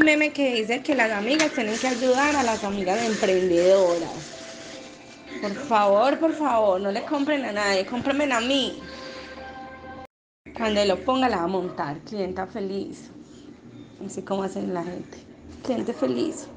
un meme que dice que las amigas tienen que ayudar a las amigas emprendedoras. Por favor, por favor, no le compren a nadie, cómprenme a mí. Cuando lo ponga la va a montar, clienta feliz. Así como hacen la gente. Cliente feliz.